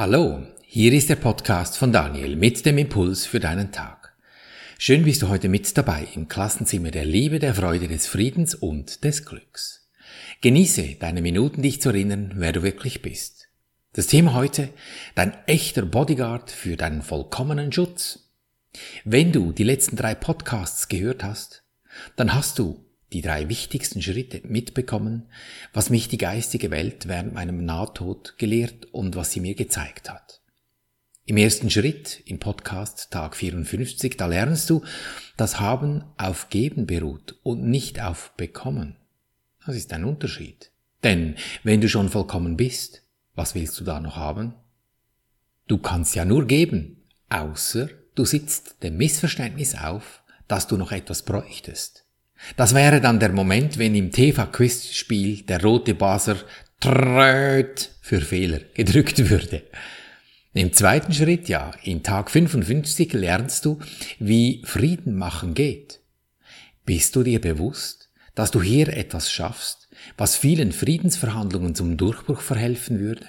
Hallo, hier ist der Podcast von Daniel mit dem Impuls für deinen Tag. Schön bist du heute mit dabei im Klassenzimmer der Liebe, der Freude, des Friedens und des Glücks. Genieße deine Minuten, dich zu erinnern, wer du wirklich bist. Das Thema heute, dein echter Bodyguard für deinen vollkommenen Schutz. Wenn du die letzten drei Podcasts gehört hast, dann hast du die drei wichtigsten Schritte mitbekommen, was mich die geistige Welt während meinem Nahtod gelehrt und was sie mir gezeigt hat. Im ersten Schritt, im Podcast Tag 54, da lernst du, dass Haben auf Geben beruht und nicht auf Bekommen. Das ist ein Unterschied. Denn wenn du schon vollkommen bist, was willst du da noch haben? Du kannst ja nur geben, außer du sitzt dem Missverständnis auf, dass du noch etwas bräuchtest. Das wäre dann der Moment, wenn im TV-Quizspiel der rote Baser Tröt für Fehler gedrückt würde. Im zweiten Schritt, ja, in Tag 55 lernst du, wie Frieden machen geht. Bist du dir bewusst, dass du hier etwas schaffst, was vielen Friedensverhandlungen zum Durchbruch verhelfen würde?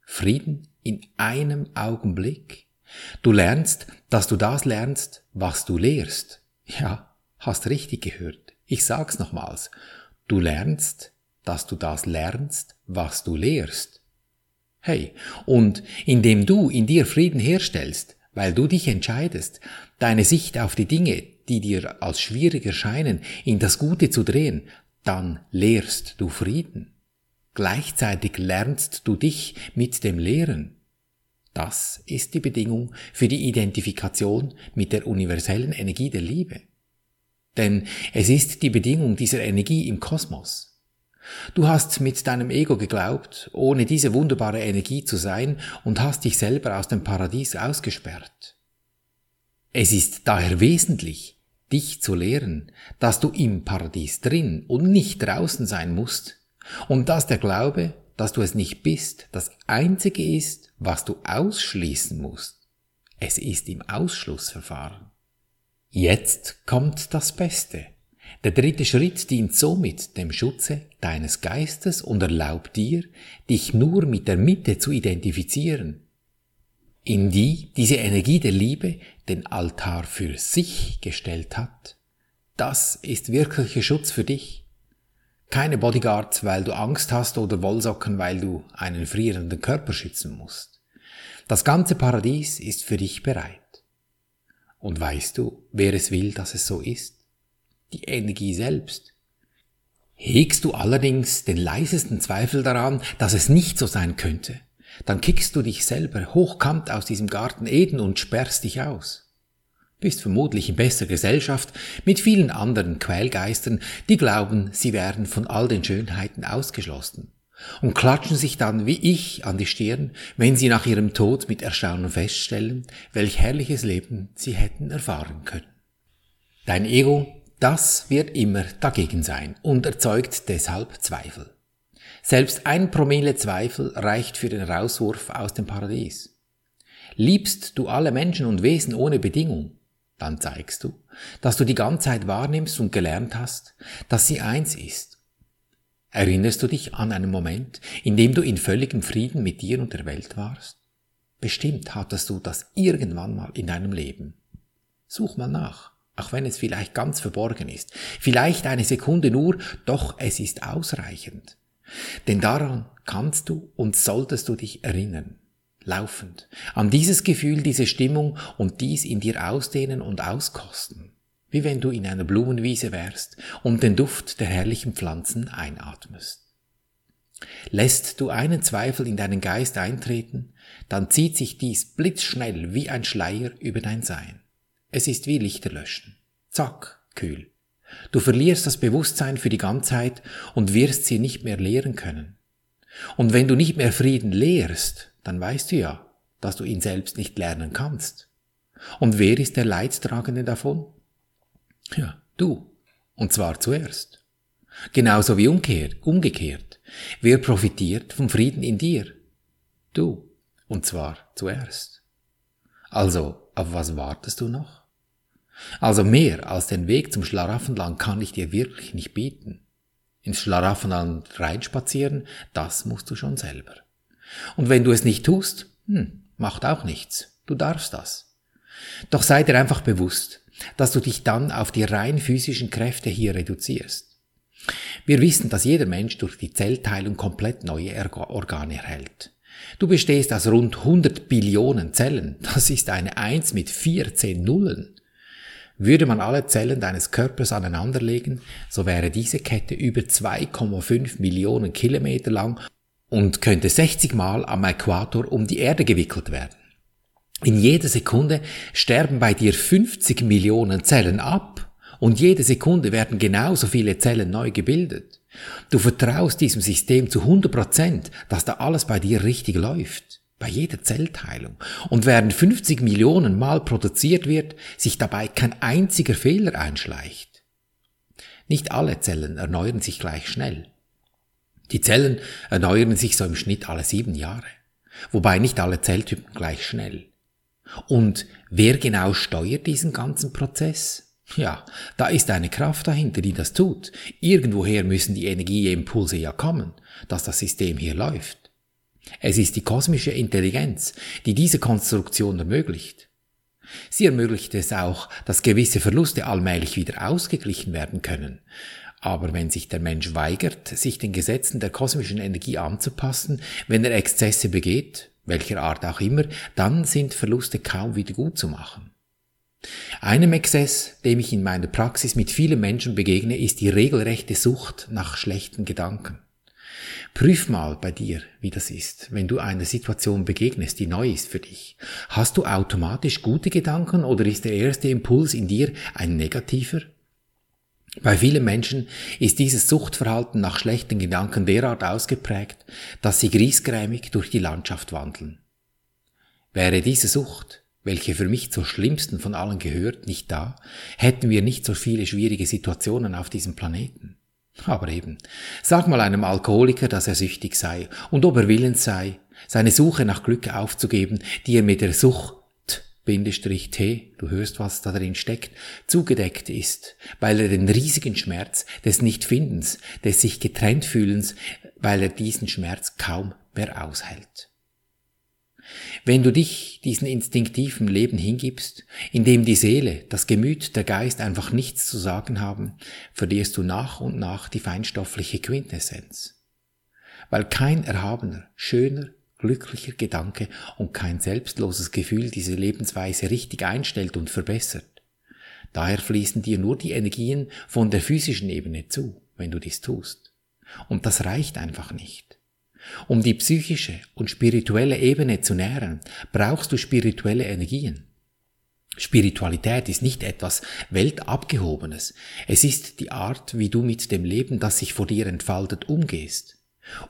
Frieden in einem Augenblick. Du lernst, dass du das lernst, was du lehrst. Ja, Hast richtig gehört. Ich sag's nochmals. Du lernst, dass du das lernst, was du lehrst. Hey, und indem du in dir Frieden herstellst, weil du dich entscheidest, deine Sicht auf die Dinge, die dir als schwierig erscheinen, in das Gute zu drehen, dann lehrst du Frieden. Gleichzeitig lernst du dich mit dem Lehren. Das ist die Bedingung für die Identifikation mit der universellen Energie der Liebe. Denn es ist die Bedingung dieser Energie im Kosmos. Du hast mit deinem Ego geglaubt, ohne diese wunderbare Energie zu sein und hast dich selber aus dem Paradies ausgesperrt. Es ist daher wesentlich, dich zu lehren, dass du im Paradies drin und nicht draußen sein musst und dass der Glaube, dass du es nicht bist, das Einzige ist, was du ausschließen musst. Es ist im Ausschlussverfahren. Jetzt kommt das Beste. Der dritte Schritt dient somit dem Schutze deines Geistes und erlaubt dir, dich nur mit der Mitte zu identifizieren, in die diese Energie der Liebe den Altar für sich gestellt hat. Das ist wirklicher Schutz für dich. Keine Bodyguards, weil du Angst hast oder Wollsocken, weil du einen frierenden Körper schützen musst. Das ganze Paradies ist für dich bereit. Und weißt du, wer es will, dass es so ist? Die Energie selbst. Hegst du allerdings den leisesten Zweifel daran, dass es nicht so sein könnte, dann kickst du dich selber hochkant aus diesem Garten Eden und sperrst dich aus. Bist vermutlich in besser Gesellschaft mit vielen anderen Quälgeistern, die glauben, sie werden von all den Schönheiten ausgeschlossen und klatschen sich dann wie ich an die Stirn, wenn sie nach ihrem Tod mit Erstaunen feststellen, welch herrliches Leben sie hätten erfahren können. Dein Ego, das wird immer dagegen sein und erzeugt deshalb Zweifel. Selbst ein Promille Zweifel reicht für den Rauswurf aus dem Paradies. Liebst du alle Menschen und Wesen ohne Bedingung, dann zeigst du, dass du die Ganzheit wahrnimmst und gelernt hast, dass sie eins ist Erinnerst du dich an einen Moment, in dem du in völligem Frieden mit dir und der Welt warst? Bestimmt hattest du das irgendwann mal in deinem Leben. Such mal nach, auch wenn es vielleicht ganz verborgen ist. Vielleicht eine Sekunde nur, doch es ist ausreichend. Denn daran kannst du und solltest du dich erinnern. Laufend. An dieses Gefühl, diese Stimmung und dies in dir ausdehnen und auskosten wie wenn du in einer Blumenwiese wärst und den Duft der herrlichen Pflanzen einatmest. Lässt du einen Zweifel in deinen Geist eintreten, dann zieht sich dies blitzschnell wie ein Schleier über dein Sein. Es ist wie Lichter löschen. Zack, kühl. Du verlierst das Bewusstsein für die Ganzheit und wirst sie nicht mehr lehren können. Und wenn du nicht mehr Frieden lehrst, dann weißt du ja, dass du ihn selbst nicht lernen kannst. Und wer ist der Leidtragende davon? Ja, du. Und zwar zuerst. Genauso wie umgekehrt. umgekehrt. Wer profitiert vom Frieden in dir? Du. Und zwar zuerst. Also, auf was wartest du noch? Also mehr als den Weg zum Schlaraffenland kann ich dir wirklich nicht bieten. Ins Schlaraffenland reinspazieren, das musst du schon selber. Und wenn du es nicht tust, hm, macht auch nichts. Du darfst das. Doch sei dir einfach bewusst, dass du dich dann auf die rein physischen Kräfte hier reduzierst. Wir wissen, dass jeder Mensch durch die Zellteilung komplett neue Organe erhält. Du bestehst aus rund 100 Billionen Zellen. Das ist eine 1 mit 14 Nullen. Würde man alle Zellen deines Körpers aneinanderlegen, so wäre diese Kette über 2,5 Millionen Kilometer lang und könnte 60 Mal am Äquator um die Erde gewickelt werden. In jeder Sekunde sterben bei dir 50 Millionen Zellen ab und jede Sekunde werden genauso viele Zellen neu gebildet. Du vertraust diesem System zu 100 Prozent, dass da alles bei dir richtig läuft bei jeder Zellteilung und während 50 Millionen Mal produziert wird, sich dabei kein einziger Fehler einschleicht. Nicht alle Zellen erneuern sich gleich schnell. Die Zellen erneuern sich so im Schnitt alle sieben Jahre, wobei nicht alle Zelltypen gleich schnell. Und wer genau steuert diesen ganzen Prozess? Ja, da ist eine Kraft dahinter, die das tut. Irgendwoher müssen die Energieimpulse ja kommen, dass das System hier läuft. Es ist die kosmische Intelligenz, die diese Konstruktion ermöglicht. Sie ermöglicht es auch, dass gewisse Verluste allmählich wieder ausgeglichen werden können. Aber wenn sich der Mensch weigert, sich den Gesetzen der kosmischen Energie anzupassen, wenn er Exzesse begeht, welcher Art auch immer, dann sind Verluste kaum wieder gut zu machen. Einem Exzess, dem ich in meiner Praxis mit vielen Menschen begegne, ist die regelrechte Sucht nach schlechten Gedanken. Prüf mal bei dir, wie das ist, wenn du einer Situation begegnest, die neu ist für dich. Hast du automatisch gute Gedanken oder ist der erste Impuls in dir ein negativer? Bei vielen Menschen ist dieses Suchtverhalten nach schlechten Gedanken derart ausgeprägt, dass sie griesgrämig durch die Landschaft wandeln. Wäre diese Sucht, welche für mich zur schlimmsten von allen gehört, nicht da, hätten wir nicht so viele schwierige Situationen auf diesem Planeten. Aber eben, sag mal einem Alkoholiker, dass er süchtig sei und ob er willens sei, seine Suche nach Glück aufzugeben, die er mit der Sucht T, du hörst, was da drin steckt, zugedeckt ist, weil er den riesigen Schmerz des Nichtfindens, des sich getrennt fühlens, weil er diesen Schmerz kaum mehr aushält. Wenn du dich diesen instinktiven Leben hingibst, in dem die Seele, das Gemüt, der Geist einfach nichts zu sagen haben, verlierst du nach und nach die feinstoffliche Quintessenz. Weil kein erhabener, schöner, glücklicher Gedanke und kein selbstloses Gefühl diese Lebensweise richtig einstellt und verbessert. Daher fließen dir nur die Energien von der physischen Ebene zu, wenn du dies tust. Und das reicht einfach nicht. Um die psychische und spirituelle Ebene zu nähren, brauchst du spirituelle Energien. Spiritualität ist nicht etwas Weltabgehobenes. Es ist die Art, wie du mit dem Leben, das sich vor dir entfaltet, umgehst.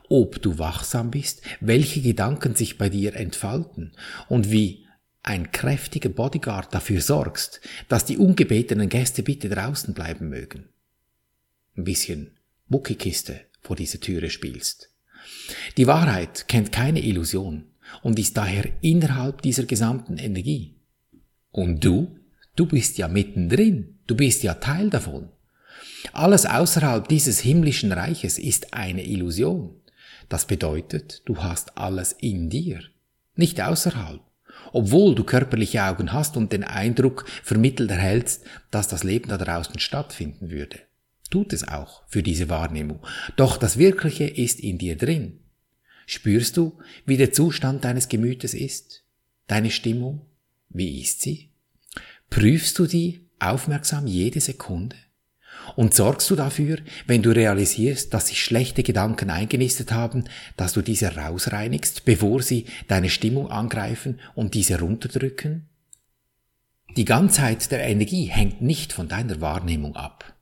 Ob du wachsam bist, welche Gedanken sich bei dir entfalten und wie ein kräftiger Bodyguard dafür sorgst, dass die ungebetenen Gäste bitte draußen bleiben mögen. Ein bisschen Muckikiste vor dieser Türe spielst. Die Wahrheit kennt keine Illusion und ist daher innerhalb dieser gesamten Energie. Und du? Du bist ja mittendrin, du bist ja Teil davon. Alles außerhalb dieses himmlischen Reiches ist eine Illusion. Das bedeutet, du hast alles in dir, nicht außerhalb, obwohl du körperliche Augen hast und den Eindruck vermittelt erhältst, dass das Leben da draußen stattfinden würde. Tut es auch für diese Wahrnehmung. Doch das Wirkliche ist in dir drin. Spürst du, wie der Zustand deines Gemütes ist? Deine Stimmung? Wie ist sie? Prüfst du die aufmerksam jede Sekunde? Und sorgst du dafür, wenn du realisierst, dass sich schlechte Gedanken eingenistet haben, dass du diese rausreinigst, bevor sie deine Stimmung angreifen und diese runterdrücken? Die Ganzheit der Energie hängt nicht von deiner Wahrnehmung ab.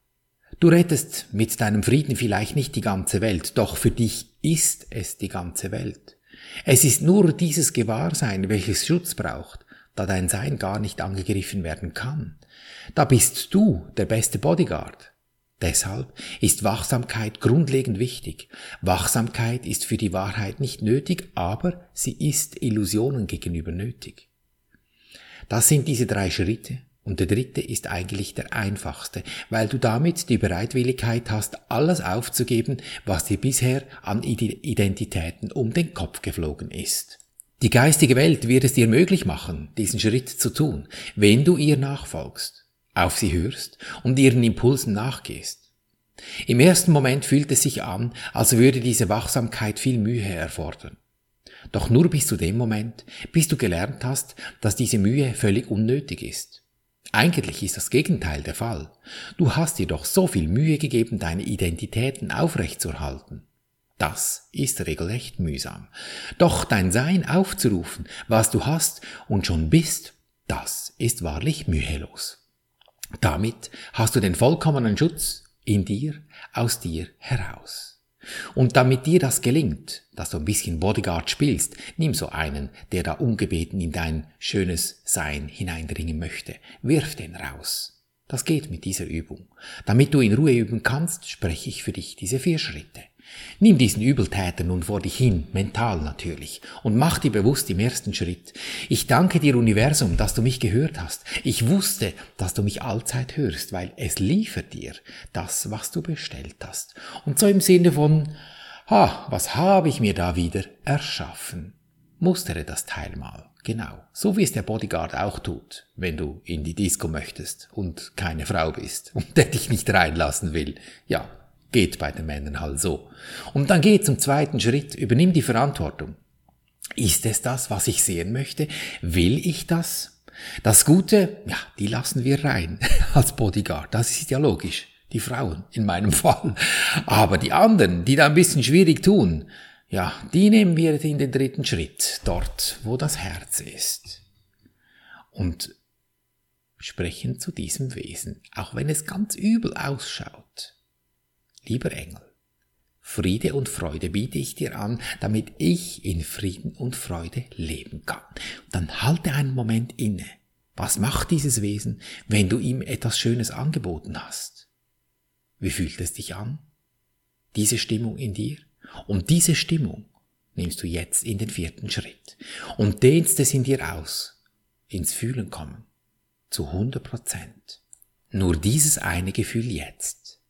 Du rettest mit deinem Frieden vielleicht nicht die ganze Welt, doch für dich ist es die ganze Welt. Es ist nur dieses Gewahrsein, welches Schutz braucht, da dein Sein gar nicht angegriffen werden kann. Da bist du der beste Bodyguard. Deshalb ist Wachsamkeit grundlegend wichtig. Wachsamkeit ist für die Wahrheit nicht nötig, aber sie ist Illusionen gegenüber nötig. Das sind diese drei Schritte, Und der dritte ist eigentlich der einfachste, weil du damit die Bereitwilligkeit hast, alles aufzugeben, was dir bisher an Identitäten um den Kopf geflogen ist. Die geistige Welt wird es dir möglich machen, diesen Schritt zu tun, wenn du ihr nachfolgst, auf sie hörst und ihren Impulsen nachgehst. Im ersten Moment fühlt es sich an, als würde diese Wachsamkeit viel Mühe erfordern. Doch nur bis zu dem Moment, bis du gelernt hast, dass diese Mühe völlig unnötig ist. Eigentlich ist das Gegenteil der Fall. Du hast dir doch so viel Mühe gegeben, deine Identitäten aufrechtzuerhalten. Das ist regelrecht mühsam. Doch dein Sein aufzurufen, was du hast und schon bist, das ist wahrlich mühelos. Damit hast du den vollkommenen Schutz in dir, aus dir heraus. Und damit dir das gelingt, dass du ein bisschen Bodyguard spielst, nimm so einen, der da ungebeten in dein schönes Sein hineindringen möchte. Wirf den raus. Das geht mit dieser Übung. Damit du in Ruhe üben kannst, spreche ich für dich diese vier Schritte. Nimm diesen Übeltäter nun vor dich hin, mental natürlich, und mach dir bewusst im ersten Schritt. Ich danke dir, Universum, dass du mich gehört hast. Ich wusste, dass du mich allzeit hörst, weil es liefert dir das, was du bestellt hast. Und so im Sinne von, ha, was habe ich mir da wieder erschaffen? Mustere das Teil mal. Genau. So wie es der Bodyguard auch tut, wenn du in die Disco möchtest und keine Frau bist und der dich nicht reinlassen will. Ja, Geht bei den Männern halt so. Und dann geht zum zweiten Schritt, übernimm die Verantwortung. Ist es das, was ich sehen möchte? Will ich das? Das Gute, ja, die lassen wir rein als Bodyguard. Das ist ja logisch. Die Frauen in meinem Fall. Aber die anderen, die da ein bisschen schwierig tun, ja, die nehmen wir in den dritten Schritt, dort, wo das Herz ist. Und sprechen zu diesem Wesen, auch wenn es ganz übel ausschaut. Lieber Engel, Friede und Freude biete ich dir an, damit ich in Frieden und Freude leben kann. Dann halte einen Moment inne. Was macht dieses Wesen, wenn du ihm etwas Schönes angeboten hast? Wie fühlt es dich an? Diese Stimmung in dir? Und diese Stimmung nimmst du jetzt in den vierten Schritt und dehnst es in dir aus, ins Fühlen kommen, zu 100 Prozent. Nur dieses eine Gefühl jetzt.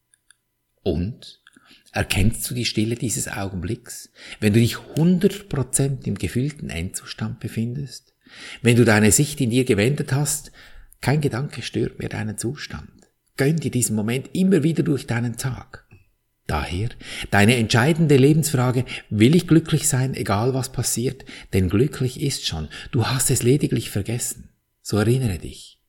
Und erkennst du die Stille dieses Augenblicks, wenn du dich 100% im gefühlten Endzustand befindest? Wenn du deine Sicht in dir gewendet hast, kein Gedanke stört mehr deinen Zustand. Gönn dir diesen Moment immer wieder durch deinen Tag. Daher deine entscheidende Lebensfrage, will ich glücklich sein, egal was passiert? Denn glücklich ist schon, du hast es lediglich vergessen. So erinnere dich.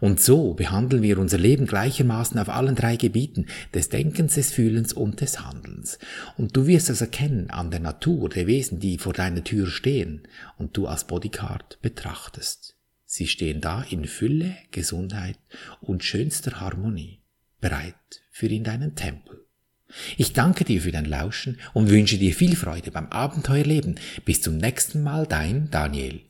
Und so behandeln wir unser Leben gleichermaßen auf allen drei Gebieten des Denkens, des Fühlens und des Handelns. Und du wirst es erkennen an der Natur der Wesen, die vor deiner Tür stehen und du als Bodyguard betrachtest. Sie stehen da in Fülle, Gesundheit und schönster Harmonie, bereit für in deinen Tempel. Ich danke dir für dein Lauschen und wünsche dir viel Freude beim Abenteuerleben. Bis zum nächsten Mal, dein Daniel.